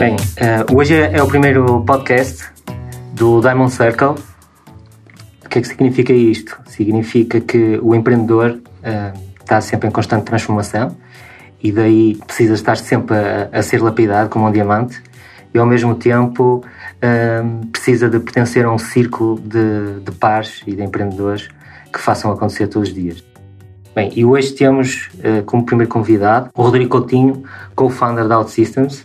Bem, uh, hoje é o primeiro podcast do Diamond Circle. O que é que significa isto? Significa que o empreendedor uh, está sempre em constante transformação e daí precisa estar sempre a, a ser lapidado como um diamante e ao mesmo tempo uh, precisa de pertencer a um círculo de, de pares e de empreendedores que façam acontecer todos os dias. Bem, e hoje temos como primeiro convidado o Rodrigo Coutinho, co-founder da OutSystems,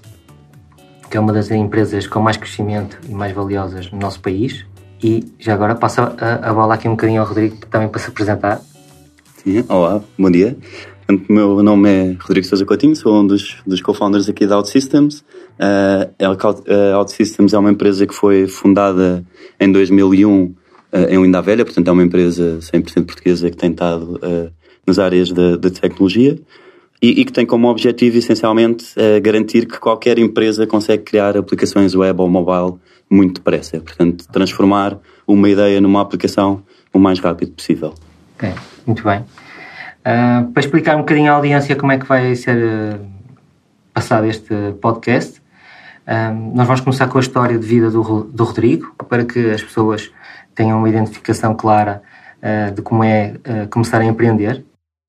é uma das empresas com mais crescimento e mais valiosas no nosso país. E já agora passo a, a bola aqui um bocadinho ao Rodrigo também para se apresentar. Sim, olá, bom dia. O meu nome é Rodrigo Sousa Coutinho, sou um dos, dos co-founders aqui da OutSystems. Uh, OutSystems é uma empresa que foi fundada em 2001 uh, em Linda Velha, portanto é uma empresa 100% portuguesa que tem estado uh, nas áreas da tecnologia e, e, que tem como objetivo essencialmente uh, garantir que qualquer empresa consegue criar aplicações web ou mobile muito depressa. Portanto, transformar uma ideia numa aplicação o mais rápido possível. Ok, muito bem. Uh, para explicar um bocadinho à audiência como é que vai ser uh, passado este podcast, nós vamos começar com a história de vida do, do Rodrigo, para que as pessoas tenham uma identificação clara de como é começar a empreender.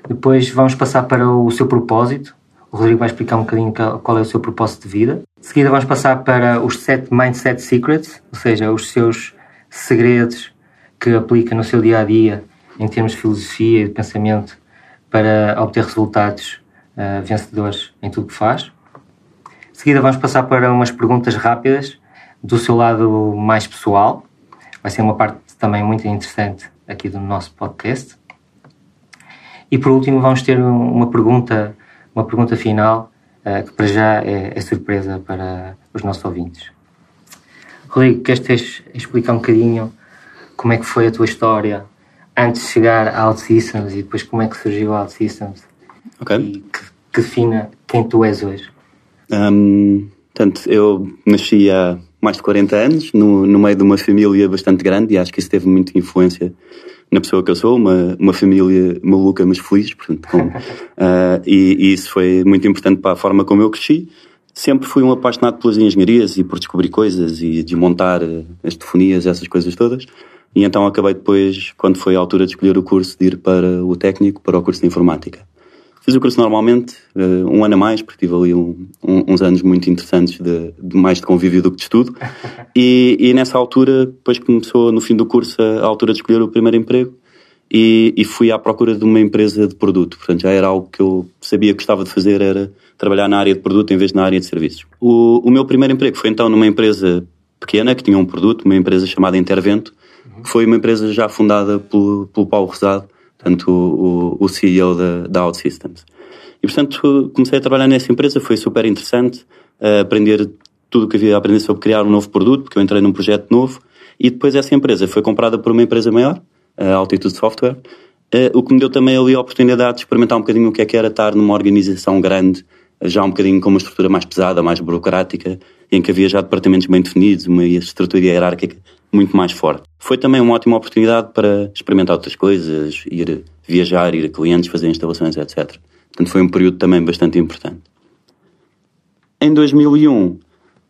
Depois vamos passar para o seu propósito. O Rodrigo vai explicar um bocadinho qual é o seu propósito de vida. De seguida vamos passar para os sete Mindset Secrets, ou seja, os seus segredos que aplica no seu dia a dia em termos de filosofia e de pensamento para obter resultados uh, vencedores em tudo que faz. De seguida vamos passar para umas perguntas rápidas do seu lado mais pessoal. Vai ser uma parte também muito interessante aqui do nosso podcast. E por último vamos ter uma pergunta, uma pergunta final uh, que para já é, é, surpresa para os nossos ouvintes. Rodrigo, queres explicar um bocadinho como é que foi a tua história antes de chegar à OutSystems e depois como é que surgiu a OutSystems? Ok. E que, que defina quem tu és hoje? Um, portanto, eu nasci há mais de 40 anos, no, no meio de uma família bastante grande e acho que isso teve muita influência na pessoa que eu sou, uma, uma família maluca mas feliz, portanto, com, uh, e, e, isso foi muito importante para a forma como eu cresci. Sempre fui um apaixonado pelas engenharias e por descobrir coisas e desmontar as telefonias, essas coisas todas. E então acabei depois, quando foi a altura de escolher o curso, de ir para o técnico, para o curso de informática. Fiz o curso normalmente, uh, um ano a mais, porque tive ali um, um, uns anos muito interessantes de, de, mais de convívio do que de estudo. E, e, nessa altura, depois começou no fim do curso a, a altura de escolher o primeiro emprego e, e, fui à procura de uma empresa de produto. Portanto, já era algo que eu sabia que gostava de fazer, era trabalhar na área de produto em vez de na área de serviços. O, o meu primeiro emprego foi então numa empresa pequena, que tinha um produto, uma empresa chamada Intervento, que foi uma empresa já fundada pelo, pelo Paulo Rosado, portanto, o, o CEO da, da OutSystems. E, portanto, comecei a trabalhar nessa empresa, foi super interessante, uh, aprender tudo o que havia a aprender sobre criar um novo produto, porque eu entrei num projeto novo, e depois essa empresa foi comprada por uma empresa maior, a Altitude Software, uh, o que me deu também ali a oportunidade de experimentar um bocadinho o que é que era estar numa organização grande, já um bocadinho com uma estrutura mais pesada, mais burocrática, em que havia já departamentos bem definidos, uma estrutura hierárquica muito mais forte. Foi também uma ótima oportunidade para experimentar outras coisas, ir viajar, ir a clientes, fazer instalações, etc. Portanto, foi um período também bastante importante. Em 2001 uh,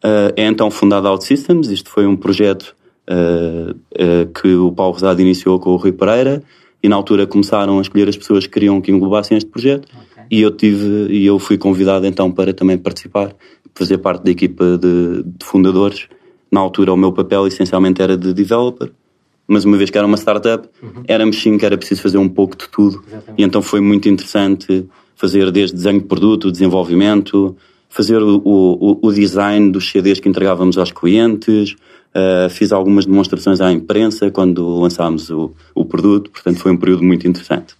eh, é então fundada OutSystems. Isto foi um projeto uh, uh, que o Paulo Rosado iniciou com o Rui Pereira e na altura começaram a escolher as pessoas que queriam que englobassem este projeto. E eu tive e eu fui convidado então para também participar, fazer parte da equipa de, de fundadores na altura, o meu papel essencialmente era de developer, mas uma vez que era uma startup, uhum. éramos sim que era preciso fazer um pouco de tudo. Exatamente. E então foi muito interessante fazer desde desenho de produto, desenvolvimento, fazer o, o, o design dos CDs que entregávamos aos clientes, uh, fiz algumas demonstrações à imprensa quando lançámos o, o produto, portanto foi um período muito interessante.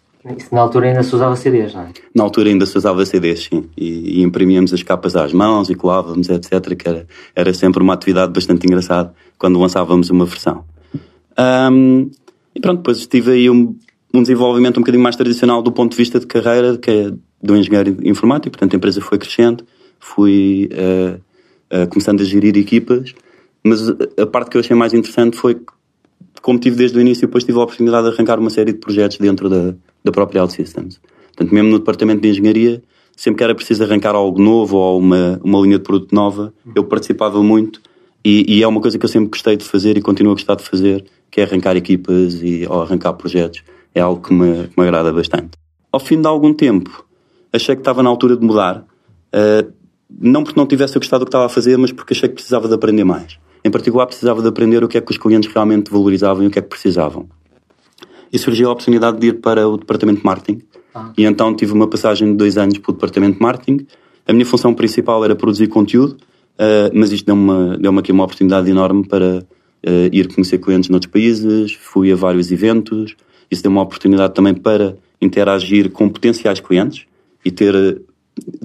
Na altura ainda se usava CDs, não é? Na altura ainda se usava CDs, sim. E, e imprimíamos as capas às mãos e colávamos, etc. Que era, era sempre uma atividade bastante engraçada quando lançávamos uma versão. Um, e pronto, depois tive aí um, um desenvolvimento um bocadinho mais tradicional do ponto de vista de carreira, que é do engenheiro informático. Portanto, a empresa foi crescendo, fui uh, uh, começando a gerir equipas. Mas a parte que eu achei mais interessante foi que, como tive desde o início, depois tive a oportunidade de arrancar uma série de projetos dentro da, da própria OutSystems. Portanto, mesmo no departamento de engenharia, sempre que era preciso arrancar algo novo ou uma, uma linha de produto nova, eu participava muito e, e, é uma coisa que eu sempre gostei de fazer e continuo a gostar de fazer, que é arrancar equipas e, ou arrancar projetos. É algo que me, que me agrada bastante. Ao fim de algum tempo, achei que estava na altura de mudar. Uh, não porque não tivesse gostado do que estava a fazer, mas porque achei que precisava de aprender mais. Em particular, precisava de aprender o que é que os clientes realmente valorizavam e o que é que precisavam. E surgiu a oportunidade de ir para o departamento de marketing. Ah. E então tive uma passagem de dois anos para o departamento de marketing. A minha função principal era produzir conteúdo, uh, mas isto deu-me deu aqui uma oportunidade enorme para uh, ir conhecer clientes noutros países. Fui a vários eventos. Isso deu uma oportunidade também para interagir com potenciais clientes e ter,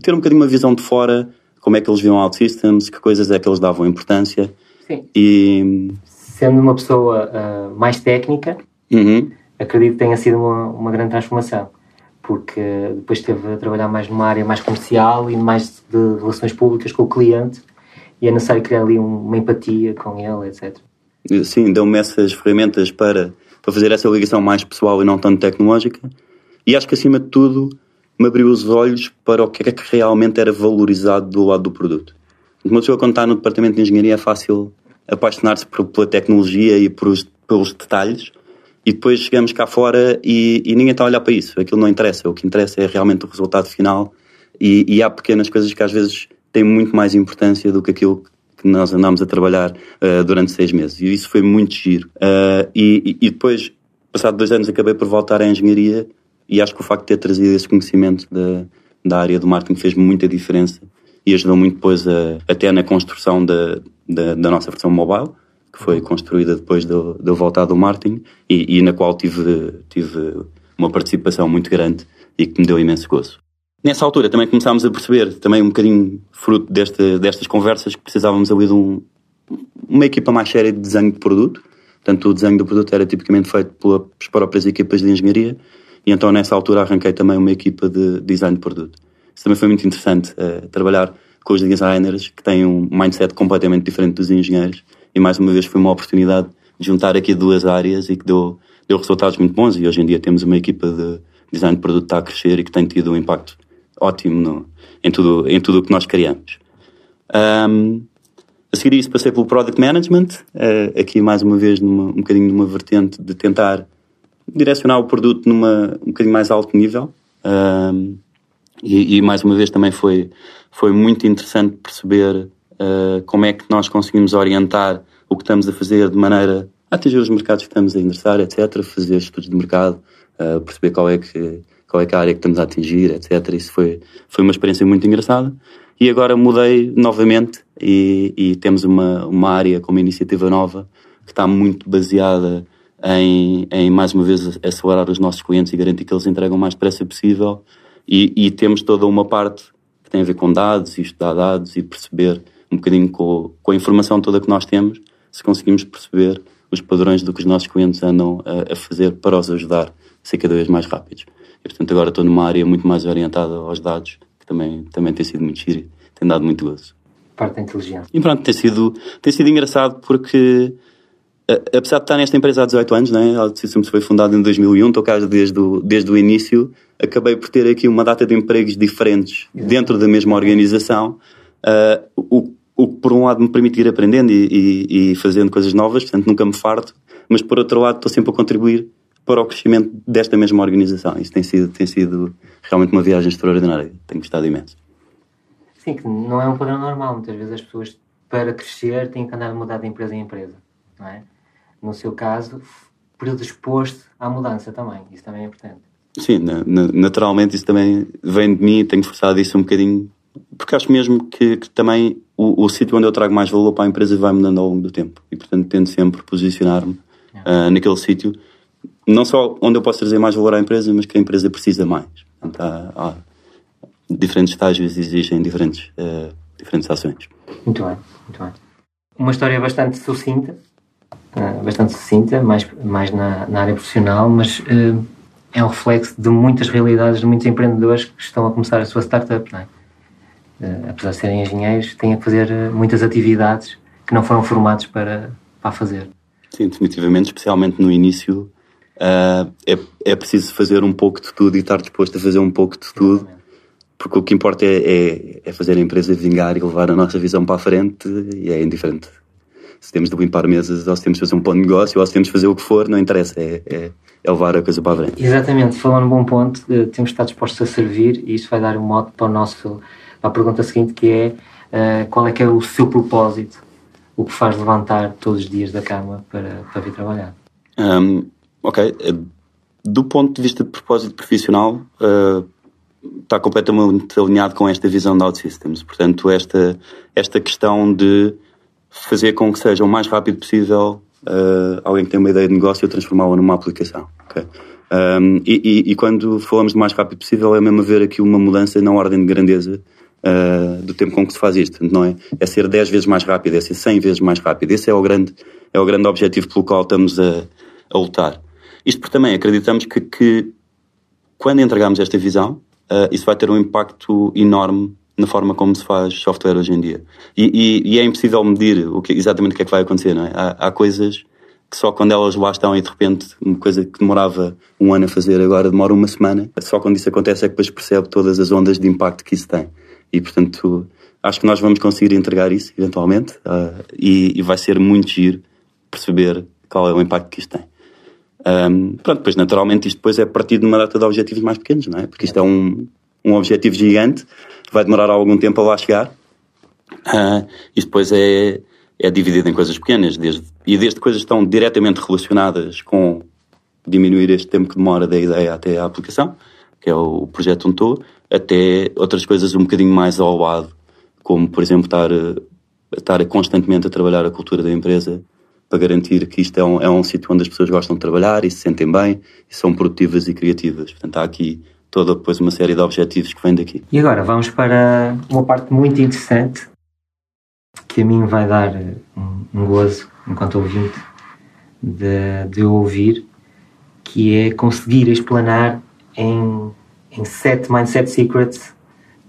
ter um bocadinho uma visão de fora, como é que eles viam OutSystems, que coisas é que eles davam importância. Sim. E... Sendo uma pessoa uh, mais técnica, uhum. acredito que tenha sido uma, uma grande transformação porque depois esteve a trabalhar mais numa área mais comercial e mais de relações públicas com o cliente e é necessário criar ali uma empatia com ele, etc. Sim, deu-me essas ferramentas para, para fazer essa ligação mais pessoal e não tanto tecnológica e acho que acima de tudo me abriu os olhos para o que é que realmente era valorizado do lado do produto. Uma pessoa quando está no departamento de engenharia é fácil apaixonar-se pela tecnologia e pelos, pelos detalhes e depois chegamos cá fora e, e, ninguém está a olhar para isso. Aquilo não interessa. O que interessa é realmente o resultado final e, e há pequenas coisas que às vezes têm muito mais importância do que aquilo que nós andámos a trabalhar uh, durante seis meses. E isso foi muito giro. Uh, e, e, depois, passado dois anos, acabei por voltar à engenharia e acho que o facto de ter trazido esse conhecimento da, da área do marketing fez muita diferença e ajudou muito depois a, até na construção da, da, da, nossa versão mobile, que foi construída depois de, de eu voltar do marketing e, e, na qual tive, tive uma participação muito grande e que me deu imenso gozo. Nessa altura também começámos a perceber, também um bocadinho fruto desta, destas conversas, que precisávamos ali de um, uma equipa mais séria de desenho de produto. Portanto, o desenho do produto era tipicamente feito pelas próprias equipas de engenharia e então nessa altura arranquei também uma equipa de design de produto. Isso também foi muito interessante, uh, trabalhar com os designers que têm um mindset completamente diferente dos engenheiros e mais uma vez foi uma oportunidade de juntar aqui duas áreas e que deu, deu resultados muito bons e hoje em dia temos uma equipa de design de produto que está a crescer e que tem tido um impacto ótimo no, em tudo em tudo o que nós criamos. Um, a seguir isso passei pelo Product Management, uh, aqui mais uma vez numa, um bocadinho numa vertente de tentar direcionar o produto numa um bocadinho mais alto nível. Um, e, e, mais uma vez também foi, foi muito interessante perceber uh, como é que nós conseguimos orientar o que estamos a fazer de maneira a atingir os mercados que estamos a endereçar, etc. Fazer estudos de mercado, uh, perceber qual é, que, qual é que é a área que estamos a atingir, etc. Isso foi, foi uma experiência muito engraçada. E agora mudei novamente e, e temos uma, uma área com uma iniciativa nova que está muito baseada em, em, mais uma vez acelerar os nossos clientes e garantir que eles entregam o mais depressa possível. E, e, temos toda uma parte que tem a ver com dados e estudar dados e perceber um bocadinho com, com a informação toda que nós temos, se conseguimos perceber os padrões do que os nossos clientes andam a, a fazer para os ajudar a ser cada vez mais rápidos. E, portanto, agora estou numa área muito mais orientada aos dados, que também, também tem sido muito giro, tem dado muito gozo. Parte da inteligência. E pronto, tem sido, tem sido engraçado porque apesar de estar nesta empresa há 18 anos, né, a foi fundada em 2001, estou cá desde o, desde o início, acabei por ter aqui uma data de empregos diferentes dentro da mesma organização, uh, o, o que por um lado me permite ir aprendendo e, e, e, fazendo coisas novas, portanto nunca me farto, mas por outro lado estou sempre a contribuir para o crescimento desta mesma organização. Isso tem sido, tem sido realmente uma viagem extraordinária, tenho gostado imenso. Sim, que não é um padrão normal, muitas vezes as pessoas para crescer têm que andar a mudar de empresa em empresa, não é? no seu caso, predisposto à mudança também. Isso também é importante. Sim, naturalmente isso também vem de mim, tenho forçado isso um bocadinho, porque acho mesmo que, que também o, o sítio onde eu trago mais valor para a empresa vai mudando ao longo do tempo e, portanto, tento sempre posicionar-me uh, naquele sítio, não só onde eu posso trazer mais valor à empresa, mas que a empresa precisa mais. Portanto, há, há diferentes estágios exigem diferentes, uh, diferentes ações. Muito bem, muito bem. Uma história bastante sucinta, uh, bastante sucinta, mais, mais na, na área profissional, mas uh, é um reflexo de muitas realidades de muitos empreendedores que estão a começar a sua startup, não é? Uh, apesar de serem engenheiros, têm a fazer muitas atividades que não foram formados para, para fazer. Sim, definitivamente, especialmente no início, é, é preciso fazer um pouco de tudo e estar disposto a fazer um pouco de tudo porque o que importa é, é, é, fazer a empresa vingar e levar a nossa visão para a frente e é indiferente se temos de limpar mesas ou se temos de fazer um plano de negócio ou se temos de fazer o que for, não interessa, é, é, é levar a coisa para a frente. Exatamente, falando um bom ponto, eh, temos de estar dispostos a servir e isso vai dar um modo para, o nosso, para a pergunta seguinte que é uh, qual é que é o seu propósito, o que faz levantar todos os dias da cama para, para vir trabalhar? Um, ok, eh, do ponto de vista de propósito profissional, uh, está completamente alinhado com esta visão da OutSystems. Portanto, esta, esta questão de fazer com que seja o mais rápido possível uh, alguém que tem uma ideia de negócio transformá-la numa aplicação. Okay? Um, e, e, e, quando falamos de mais rápido possível, é mesmo haver aqui uma mudança na ordem de grandeza uh, do tempo com que se faz isto. Não é? é ser 10 vezes mais rápido, é ser 100 vezes mais rápido. Esse é o grande, é o grande objetivo pelo qual estamos a, a lutar. Isto porque também acreditamos que, que quando entregamos esta visão, uh, isso vai ter um impacto enorme na forma como se faz software hoje em dia. E, e, e é impossível medir o que, exatamente o que é que vai acontecer, não é? Há, há, coisas que só quando elas lá estão e de repente uma coisa que demorava um ano a fazer agora demora uma semana, só quando isso acontece é que depois percebe todas as ondas de impacto que isso tem. E portanto, acho que nós vamos conseguir entregar isso eventualmente uh, e, e, vai ser muito giro perceber qual é o impacto que isto tem. Um, pronto, depois naturalmente isto depois é partido de uma data de objetivos mais pequenos, não é? Porque isto é um, um objetivo gigante vai demorar algum tempo a lá chegar. Uh, e depois é, é dividido em coisas pequenas, desde, e desde coisas que estão diretamente relacionadas com diminuir este tempo que demora da ideia até à aplicação, que é o projeto onde até outras coisas um bocadinho mais ao lado, como por exemplo estar, estar constantemente a trabalhar a cultura da empresa para garantir que isto é um, é um sítio onde as pessoas gostam de trabalhar e se sentem bem e são produtivas e criativas. Portanto, há aqui toda depois uma série de objetivos que vem daqui. E agora vamos para uma parte muito interessante que a mim vai dar um, um gozo enquanto ouvinte de, de ouvir, que é conseguir explanar em, em sete Mindset Secrets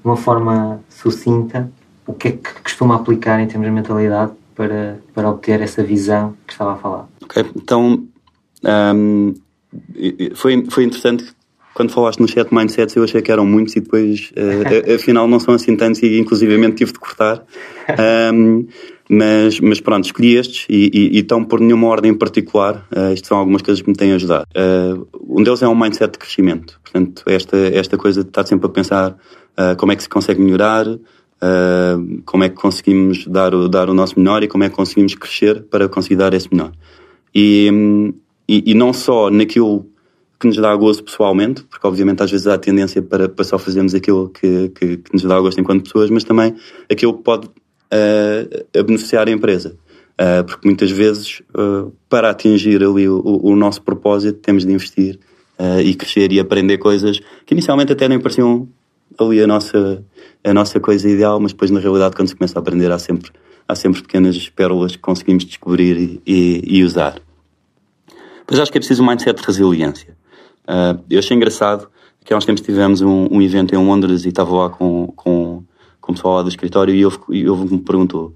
de uma forma sucinta o que é que costuma aplicar em termos de mentalidade para, para obter essa visão que estava a falar. Ok, então um, foi, foi interessante quando falaste nos sete mindsets eu achei que eram muitos e depois uh, afinal não são assim tantos e inclusivamente tive de cortar. Um, mas, mas pronto, escolhi estes e, e, e estão por nenhuma ordem em particular uh, isto são algumas coisas que me têm ajudado. Uh, um deles é um mindset de crescimento. Portanto esta, esta coisa de estar sempre a pensar uh, como é que se consegue melhorar como é que conseguimos dar o, dar o nosso melhor e como é que conseguimos crescer para conseguir dar esse melhor. E, e, e não só naquilo que nos dá gozo pessoalmente, porque obviamente às vezes há tendência para, para só fazermos aquilo que, que, que, nos dá gosto enquanto pessoas, mas também aquilo que pode uh, beneficiar a empresa. Uh, porque muitas vezes, uh, para atingir ali o, o, nosso propósito, temos de investir e crescer e aprender coisas que inicialmente até nem pareciam ali a nossa, a nossa coisa ideal, mas depois na realidade quando se começa a aprender há sempre, há sempre pequenas pérolas que conseguimos descobrir e, e, e usar. Pois acho que é preciso um mindset de resiliência. Uh, eu achei engraçado que há uns tempos tivemos um, um, evento em Londres e estava lá com, com, com o pessoal lá do escritório e houve, e houve que me perguntou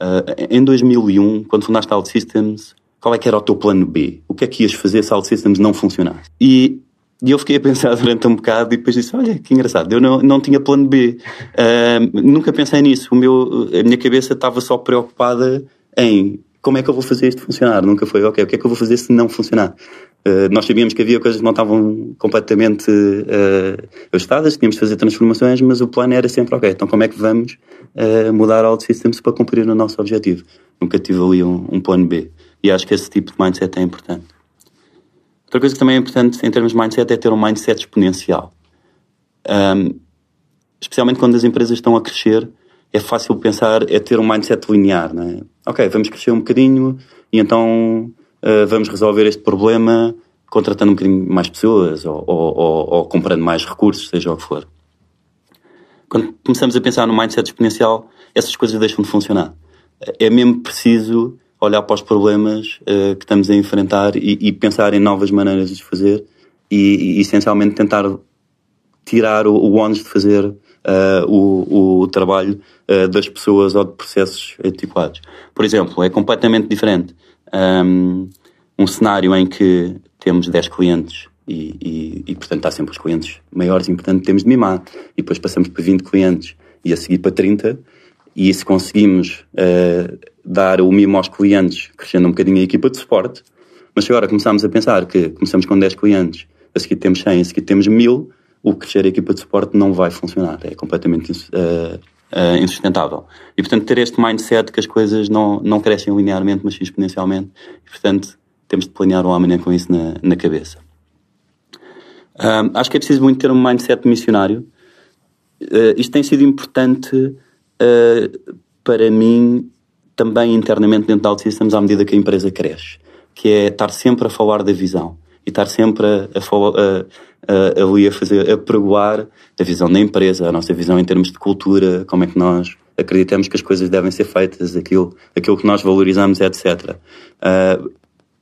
uh, em 2001, quando fundaste a OutSystems, qual é que era o teu plano B? O que é que ias fazer se a OutSystems não funcionasse? E, e eu fiquei a pensar durante um bocado e depois disse, olha, que engraçado, eu não, não tinha plano B. Uh, nunca pensei nisso. O meu, a minha cabeça estava só preocupada em como é que eu vou fazer isto funcionar? Nunca foi, ok, o que é que eu vou fazer se não funcionar? Uh, nós sabíamos que havia coisas que não estavam completamente uh, ajustadas, tínhamos de fazer transformações, mas o plano era sempre, ok, então como é que vamos uh, mudar Alt Systems para cumprir o nosso objetivo? Nunca tive ali um, um, plano B. E acho que esse tipo de mindset é importante. Outra coisa que também é importante em termos de mindset é ter um mindset exponencial. Um, especialmente quando as empresas estão a crescer, é fácil pensar, é ter um mindset linear, não é? Ok, vamos crescer um bocadinho e então uh, vamos resolver este problema contratando um bocadinho mais pessoas ou, ou, ou, ou, comprando mais recursos, seja o que for. Quando começamos a pensar no mindset exponencial, essas coisas deixam de funcionar. É mesmo preciso olhar para os problemas uh, que estamos a enfrentar e, e, pensar em novas maneiras de fazer e, e essencialmente tentar tirar o, o ónus de fazer uh, o, o, trabalho uh, das pessoas ou de processos adequados. Por exemplo, é completamente diferente um, um cenário em que temos 10 clientes E, e, e, portanto, há sempre os clientes maiores e, portanto, temos de mimar. E depois passamos para 20 clientes e a seguir para 30. E se conseguimos uh, dar o mimo aos clientes, crescendo um bocadinho a equipa de suporte, mas agora começamos a pensar que começamos com 10 clientes, a seguir temos 100, a seguir temos 1000, o crescer a equipa de suporte não vai funcionar. É completamente uh, uh, insustentável. E, portanto, ter este mindset que as coisas não, não crescem linearmente, mas sim exponencialmente. E, portanto, temos de planear o amanhã com isso na, na cabeça. Um, acho que é preciso muito ter um mindset missionário. Uh, isto tem sido importante para mim também internamente dentro da OutSystems à medida que a empresa cresce, que é estar sempre a falar da visão estar sempre a, a, a, ali a fazer, a pregoar a visão da empresa, a nossa visão em termos de cultura, como é que nós acreditamos que as coisas devem ser feitas, aquilo, aquilo que nós valorizamos, etc. Uh,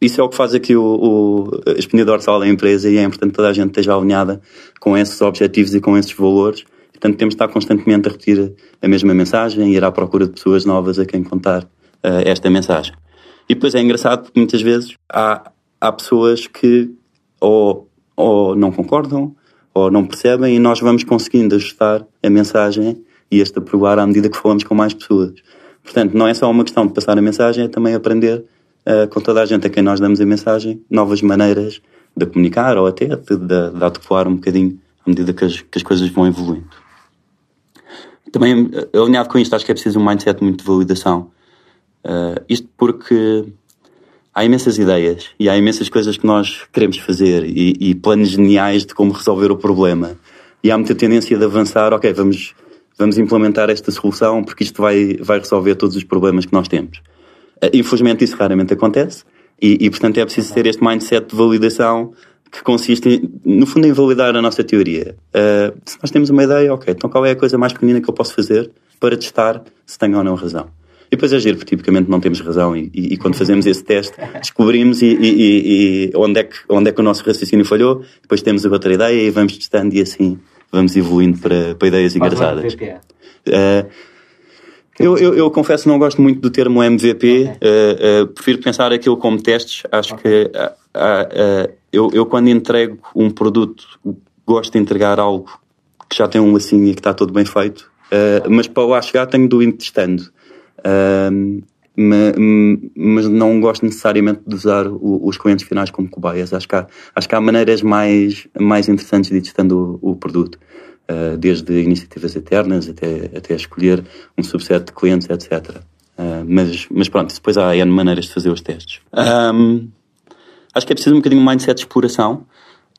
isso é o que faz aqui o, o, a espinha dorsal da empresa e é importante que toda a gente esteja alinhada com esses objetivos e com esses valores. Portanto, temos de estar constantemente a repetir a mesma mensagem e ir à procura de pessoas novas a quem contar uh, esta mensagem. E depois é engraçado porque muitas vezes há, há pessoas que ou, ou não concordam ou não percebem e nós vamos conseguindo ajustar a mensagem e este aprovar à medida que falamos com mais pessoas. Portanto, não é só uma questão de passar a mensagem, é também aprender uh, com toda a gente a quem nós damos a mensagem, novas maneiras de comunicar ou até de, de, de adequar um bocadinho à medida que as, que as coisas vão evoluindo. Também, eh, alinhado com isto, acho que é preciso um mindset muito de validação. Uh, isto porque há imensas ideias e há imensas coisas que nós queremos fazer e, e, planos geniais de como resolver o problema. E há muita tendência de avançar, ok, vamos, vamos implementar esta solução porque isto vai, vai resolver todos os problemas que nós temos. Uh, infelizmente isso raramente acontece e, e, portanto é preciso ter este mindset de validação que consiste, no fundo, em validar a nossa teoria. Uh, se nós temos uma ideia, ok, então qual é a coisa mais pequenina que eu posso fazer para testar se tenho ou não razão? E depois agir, porque tipicamente não temos razão e, e, e quando fazemos esse teste descobrimos e, onde, é que, onde é que o nosso raciocínio falhou, depois temos a outra ideia e vamos testando e assim vamos evoluindo para, para ideias engraçadas. Uh, eu, eu, eu, confesso que não gosto muito do termo MVP, okay. uh, uh, prefiro pensar aquilo como testes. Acho okay. que uh, eu, eu, quando entrego um produto, gosto de entregar algo que já tem um lacinho e que está tudo bem feito, mas para lá chegar tenho de ir testando. Mas não gosto necessariamente de usar os clientes finais como cobaias. Acho que há, acho que há maneiras mais, mais interessantes de ir testando o, o produto. Eh, desde iniciativas eternas até, até escolher um subset de clientes, etc. Uh, mas, mas pronto, depois há N maneiras de fazer os testes. Um, acho que é preciso um bocadinho de mindset de exploração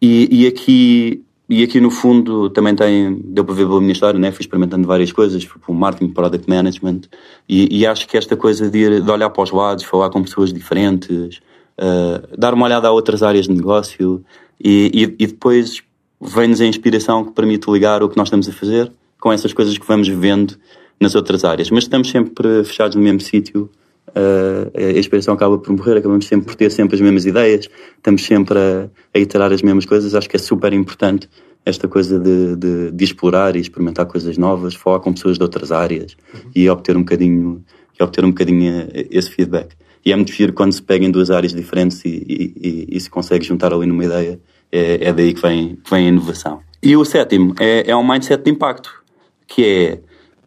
e, e aqui e aqui no fundo também tem, deu para ver pela minha história, né? fui experimentando várias coisas, fui para o marketing, product management, e, e, acho que esta coisa de, ir, de olhar para os lados, falar com pessoas diferentes, uh, dar uma olhada a outras áreas de negócio, e, e, e depois vem-nos a inspiração que permite ligar o que nós estamos a fazer com essas coisas que vamos vendo nas outras áreas. Mas estamos sempre fechados no mesmo sítio, uh, a inspiração acaba por morrer, acabamos sempre por ter sempre as mesmas ideias, estamos sempre a, a iterar as mesmas coisas. Acho que é super importante esta coisa de, de, de, explorar e experimentar coisas novas, falar com pessoas de outras áreas uhum. e obter um bocadinho e obter um bocadinho esse feedback. E é muito giro quando se pega em duas áreas diferentes e, e, e, e se consegue juntar ali numa ideia é, é daí que vem, vem a inovação. E o sétimo é, é um mindset de impacto, que é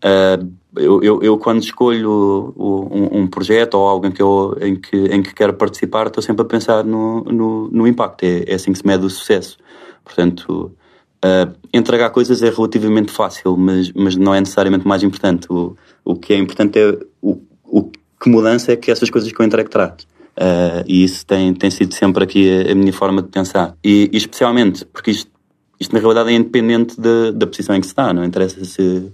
uh, eu, eu, eu, quando escolho um, um, projeto ou algo em que, eu, em que, em que quero participar, estou sempre a pensar no, no, no impacto. É, é, assim que se mede o sucesso. Portanto, uh, entregar coisas é relativamente fácil, mas, mas não é necessariamente mais importante. O, o que é importante é o, o que mudança é que essas coisas que eu entrego traz. Uh, e isso tem, tem sido sempre aqui a, a minha forma de pensar. E, e, especialmente porque isto, isto na realidade é independente de, da posição em que se está, não interessa se,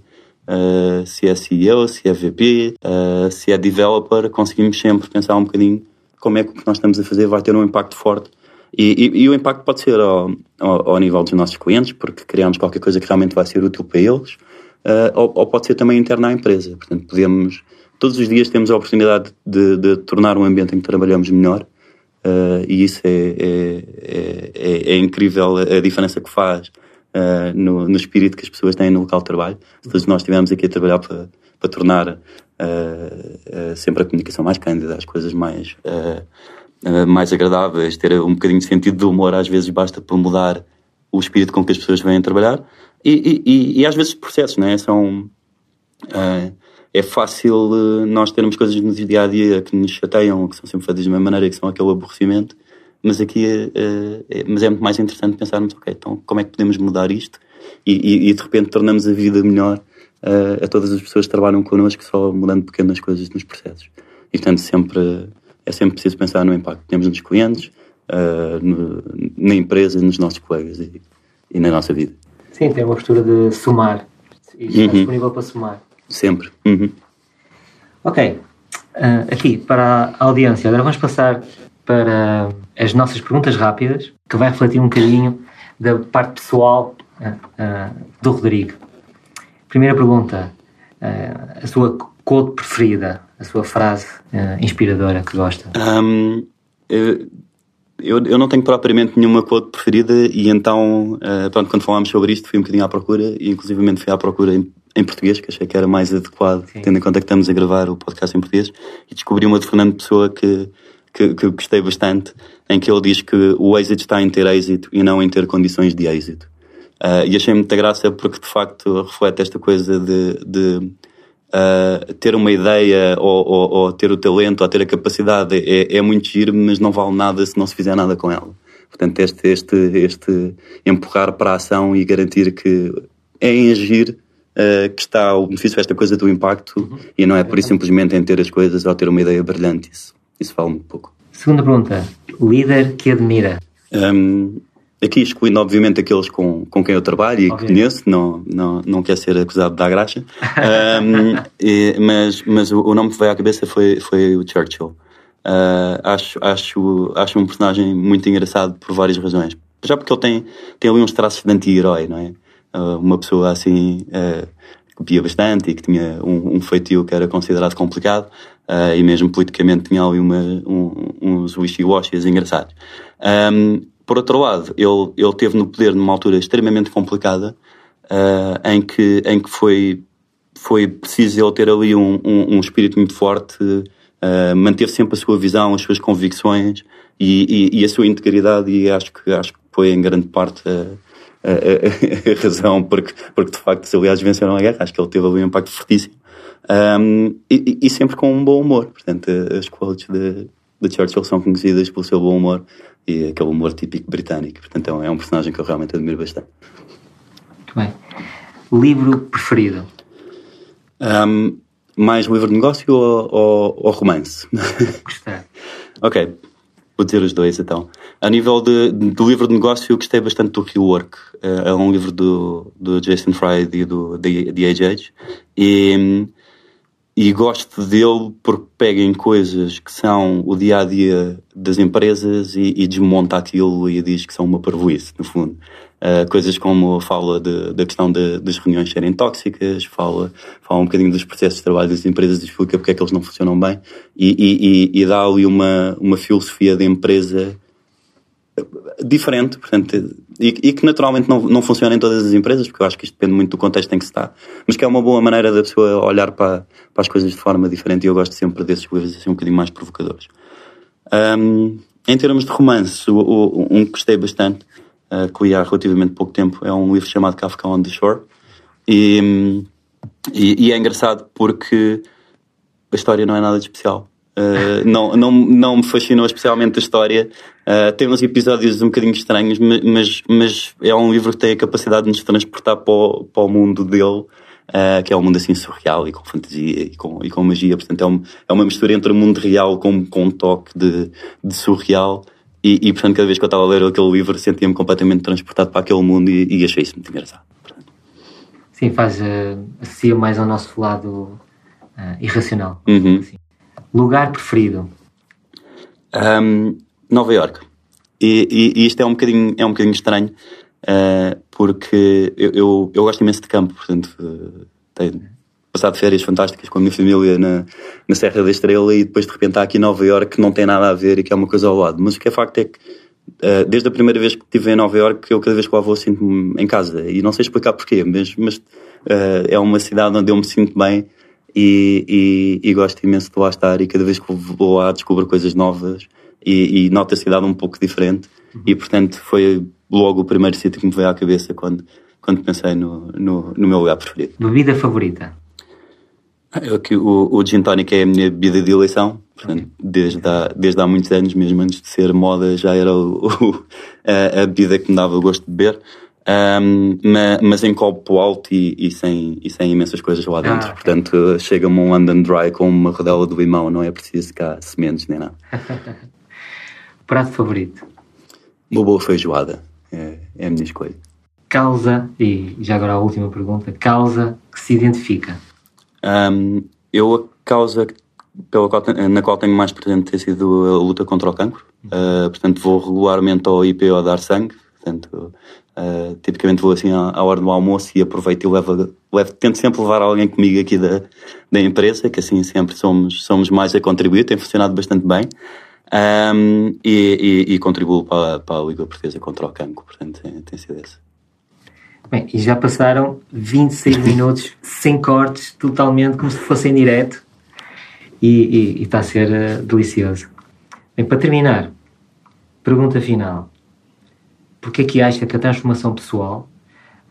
uh, se é CEO, se é VP, uh, ah, se é developer, conseguimos sempre pensar um bocadinho como é que o que nós estamos a fazer vai ter um impacto forte. E, e, e o impacto pode ser ao, ao, ao, nível dos nossos clientes, porque criamos qualquer coisa que realmente vai ser útil para eles, ou, ou pode ser também interno à empresa. Portanto, podemos todos os dias temos a oportunidade de, de tornar um ambiente em que trabalhamos melhor uh, e isso é, é, é, é, incrível a diferença que faz uh, no, no, espírito que as pessoas têm no local de trabalho. Todos nós estivermos aqui a trabalhar para, para tornar uh, sempre a comunicação mais cândida, as coisas mais, uh, mais agradáveis, ter um bocadinho de sentido de humor, às vezes basta para mudar o espírito com que as pessoas vêm trabalhar. E, e, e, às vezes processos, não é? São. Uh, é fácil nós termos coisas no dia a dia que nos chateiam, que são sempre feitas da mesma maneira, que são aquele aborrecimento, mas aqui é, é, mas é muito mais interessante pensarmos, ok, então como é que podemos mudar isto? E, e, e de repente tornamos a vida melhor uh, a todas as pessoas que trabalham connosco só mudando pequenas coisas nos processos. E portanto sempre, é sempre preciso pensar no impacto que temos nos clientes, uh, no, na empresa, nos nossos colegas e, e, na nossa vida. Sim, tem uma postura de somar e estar uhum. disponível para somar. Sempre. Uhum. Ok. Uh, aqui, para a audiência, agora vamos passar para as nossas perguntas rápidas, que vai refletir um bocadinho da parte pessoal uh, do Rodrigo. Primeira pergunta: a sua quote preferida, a sua frase inspiradora que gosta? Um, eu, eu, não tenho propriamente nenhuma quote preferida e então, pronto, quando falámos sobre isto, fui um bocadinho à procura e inclusivamente fui à procura em, em português, que achei que era mais adequado, Sim. tendo em conta que estamos a gravar o podcast em português, e descobri uma de Fernando Pessoa que que, que gostei bastante, em que ele diz que o êxito está em ter êxito e não em ter condições de êxito. Uh, e achei muita graça porque de facto reflete esta coisa de, de uh, ter uma ideia ou, ou, ou, ter o talento ou ter a capacidade é, é muito giro, mas não vale nada se não se fizer nada com ela. Portanto, este, este, este empurrar para a ação e garantir que é em agir uh, que está o benefício desta coisa do impacto uhum. e não é por isso simplesmente em ter as coisas ou ter uma ideia brilhante. Isso isso fala muito pouco. Segunda pergunta. Líder que admira? Um, aqui excluindo, obviamente, aqueles com, com quem eu trabalho e que conheço, não, não, não quer ser acusado de dar graxa, um, e, mas, mas o, o, nome que veio à cabeça foi, foi o Churchill. Uh, acho, acho, acho um personagem muito engraçado por várias razões. Já porque ele tem, tem ali uns traços de anti-herói, não é? Uh, uma pessoa assim uh, que copia bastante e que tinha um, um feitio que era considerado complicado, uh, e mesmo politicamente tinha ali uma, um, uns wishy-washies engraçados. Um, por outro lado, ele, ele teve no poder numa altura extremamente complicada, uh, em, que, em que foi, foi preciso ele ter ali um, um, um espírito muito forte, uh, manter sempre a sua visão, as suas convicções e, e, e, a sua integridade, e acho que, acho que foi em grande parte a, a, a, razão porque, porque de facto, se aliás venceram a guerra, acho que ele teve ali um impacto fortíssimo. Um, e, e, sempre com um bom humor. Portanto, as quotes de, de Churchill são conhecidas pelo seu bom humor e aquele humor típico britânico. Portanto, é um, é personagem que eu realmente admiro bastante. Muito bem. Livro preferido? Um, mais livro de negócio ou, ou, ou romance? Gostei. ok, vou dizer os dois então. A nível de, do livro de negócio, eu gostei bastante do Rework. É, é um livro do, do Jason Fried e do The, Age E e gosto dele porque pega em coisas que são o dia a dia das empresas e, e desmonta aquilo e diz que são uma parvoíce, no fundo. Uh, coisas como fala de, da questão de, das reuniões serem tóxicas, fala, fala um bocadinho dos processos de trabalho das empresas, explica porque é que eles não funcionam bem e, e, e dá ali uma, uma filosofia de empresa diferente, portanto, e, e, que naturalmente não, não funciona em todas as empresas, porque eu acho que isto depende muito do contexto em que se está, mas que é uma boa maneira da pessoa olhar para, para as coisas de forma diferente e eu gosto sempre desses livros assim um bocadinho mais provocadores. Um, em termos de romance, o, o, um que gostei bastante, uh, que li há relativamente pouco tempo, é um livro chamado Kafka on the Shore, e, e, e é engraçado porque a história não é nada de especial. Uh, não, não, não me fascinou especialmente a história. Uh, tem uns episódios um bocadinho estranhos, mas, mas é um livro que tem a capacidade de nos transportar para o, para o mundo dele, uh, que é um mundo assim surreal e com fantasia e com, e com magia. Portanto, é, um, é uma mistura entre o mundo real com, com um toque de, de surreal. E, e, portanto, cada vez que eu estava a ler aquele livro, sentia-me completamente transportado para aquele mundo e, e achei isso muito engraçado. Sim, faz, uh, associa mais ao nosso lado uh, irracional. Uhum. Assim. Lugar preferido? Um, Nova York. E, e, e, isto é um bocadinho, é um bocadinho estranho, uh, porque eu, eu, eu, gosto imenso de campo, portanto, uh, tenho passado férias fantásticas com a minha família na, na Serra da Estrela e depois de repente há aqui Nova York que não tem nada a ver e que é uma coisa ao lado. Mas o que é facto é que uh, desde a primeira vez que estive em Nova York, eu cada vez que lá vou sinto-me em casa. E não sei explicar porquê, mas, mas é uma cidade onde eu me sinto bem e, e, e, gosto imenso de lá estar e cada vez que vou lá descubro coisas novas e, e nota a cidade um pouco diferente. Uhum. E, portanto, foi logo o primeiro sítio que me veio à cabeça quando, quando pensei no, no, no meu lugar preferido. Bebida favorita? Eu, que o, o gin tonic é a minha bebida de eleição, portanto, okay. desde, há, desde há muitos anos, mesmo antes de ser moda, já era o, o, a, a, bebida que me dava gosto de beber. Um, mas, mas, em copo alto e, e, sem, e sem imensas coisas lá dentro. Ah, okay. Portanto, chega-me um London Dry com uma rodela de limão, não é preciso cá sementes nem nada. Prato favorito? Uma boa feijoada. É, é a minha escolha. Causa, e já agora a última pergunta, causa que se identifica? Um, eu, a causa pela qual, na qual tenho mais presente tem sido a luta contra o cancro. Uh, portanto, vou regularmente ao IPO a dar sangue. Portanto, Uh, tipicamente vou assim à, à, hora do almoço e aproveito e levo, levo, tento sempre levar alguém comigo aqui da, da empresa, que assim sempre somos, somos mais a contribuir, tem funcionado bastante bem. Um, e, e, e, contribuo para, para a Liga Portuguesa contra o cancro, portanto tem, tem sido esse. Bem, e já passaram 26 minutos sem cortes, totalmente como se fosse em direto, e, e está a ser uh, delicioso. Bem, para terminar, pergunta final porque é que acha que a transformação pessoal,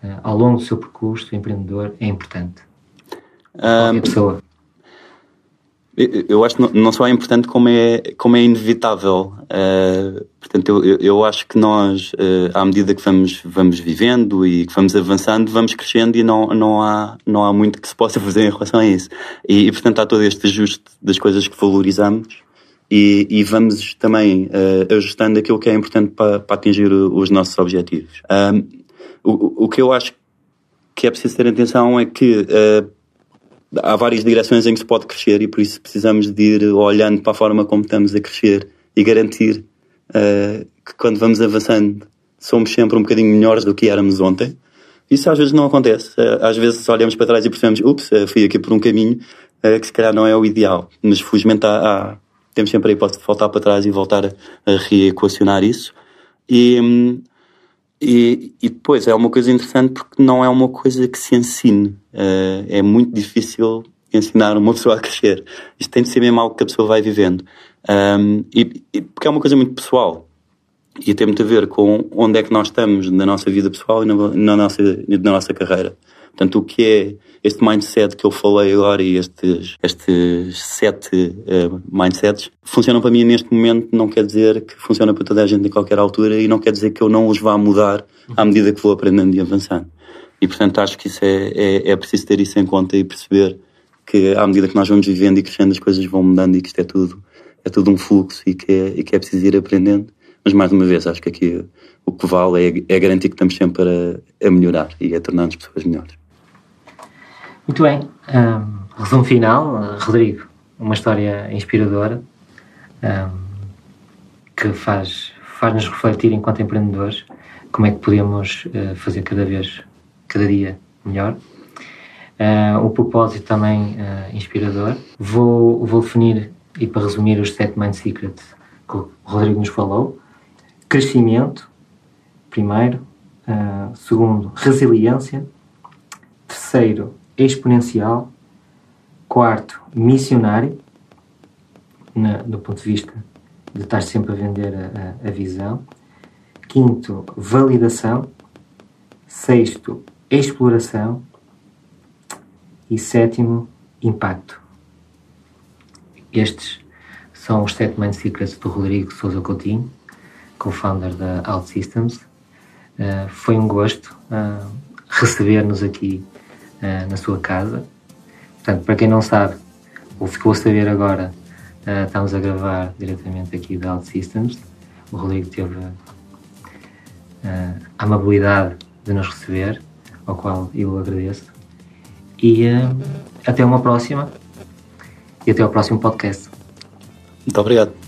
uh, ao longo do seu percurso empreendedor, é importante? Um, pessoa. Eu acho que não só é importante, como é, como é inevitável. Uh, portanto, eu, eu acho que nós, uh, à medida que vamos, vamos vivendo e que vamos avançando, vamos crescendo e não, não, há, não há muito que se possa fazer em relação a isso. E, e portanto, há todo este ajuste das coisas que valorizamos e, e vamos também uh, ajustando aquilo que é importante para, para atingir os nossos objetivos. O, o que eu acho que é preciso ter atenção é que há várias direções em que se pode crescer e por isso precisamos de ir olhando para a forma como estamos a crescer e garantir uh, que quando vamos avançando somos sempre um bocadinho melhores do que éramos ontem. Isso às vezes não acontece. Às vezes olhamos para trás e percebemos, ups, fui aqui por um caminho que se calhar não é o ideal. Mas felizmente há, há temos sempre a hipótese de voltar para trás e voltar a, a reequacionar isso. E, e, e, depois é uma coisa interessante porque não é uma coisa que se ensine. Uh, é muito difícil ensinar uma pessoa a crescer. Isto tem de ser mesmo algo que a pessoa vai vivendo. Um, e, e, porque é uma coisa muito pessoal. E tem muito a ver com onde é que nós estamos na nossa vida pessoal e na, na nossa, na nossa carreira. Portanto, o que é este mindset que eu falei agora e estes, estes sete uh, mindsets funcionam para mim neste momento, não quer dizer que funciona para toda a gente em qualquer altura e não quer dizer que eu não os vá mudar à medida que vou aprendendo e avançando. E portanto acho que isso é, é, é preciso ter isso em conta e perceber que à medida que nós vamos vivendo e crescendo as coisas vão mudando e que isto é tudo, é tudo um fluxo e que é, e que é preciso ir aprendendo. Mas mais uma vez, acho que aqui o que vale é, é garantir que estamos sempre a, a melhorar e a tornar-nos pessoas melhores. Muito bem. Um, resumo final, Rodrigo, uma história inspiradora um, que faz, faz-nos refletir enquanto empreendedores como é que podemos uh, fazer cada vez, cada dia melhor. Uh, o propósito também uh, inspirador. Vou, vou definir, e para resumir, os sete Mind Secrets que o Rodrigo nos falou. Crescimento, primeiro. Uh, segundo, resiliência. Terceiro, exponencial. Quarto, missionário, na, do ponto de vista de estar sempre a vender a, a, visão. Quinto, validação. Sexto, exploração. E sétimo, impacto. Estes são os sete main secrets do Rodrigo Souza Coutinho, co-founder da OutSystems. Uh, foi um gosto uh, receber-nos aqui uh, na sua casa. Portanto, para quem não sabe, ou ficou a saber agora, estamos a gravar diretamente aqui da OutSystems. O Rodrigo teve a amabilidade de nos receber, ao qual eu agradeço. E até uma próxima e até ao próximo podcast. Muito obrigado.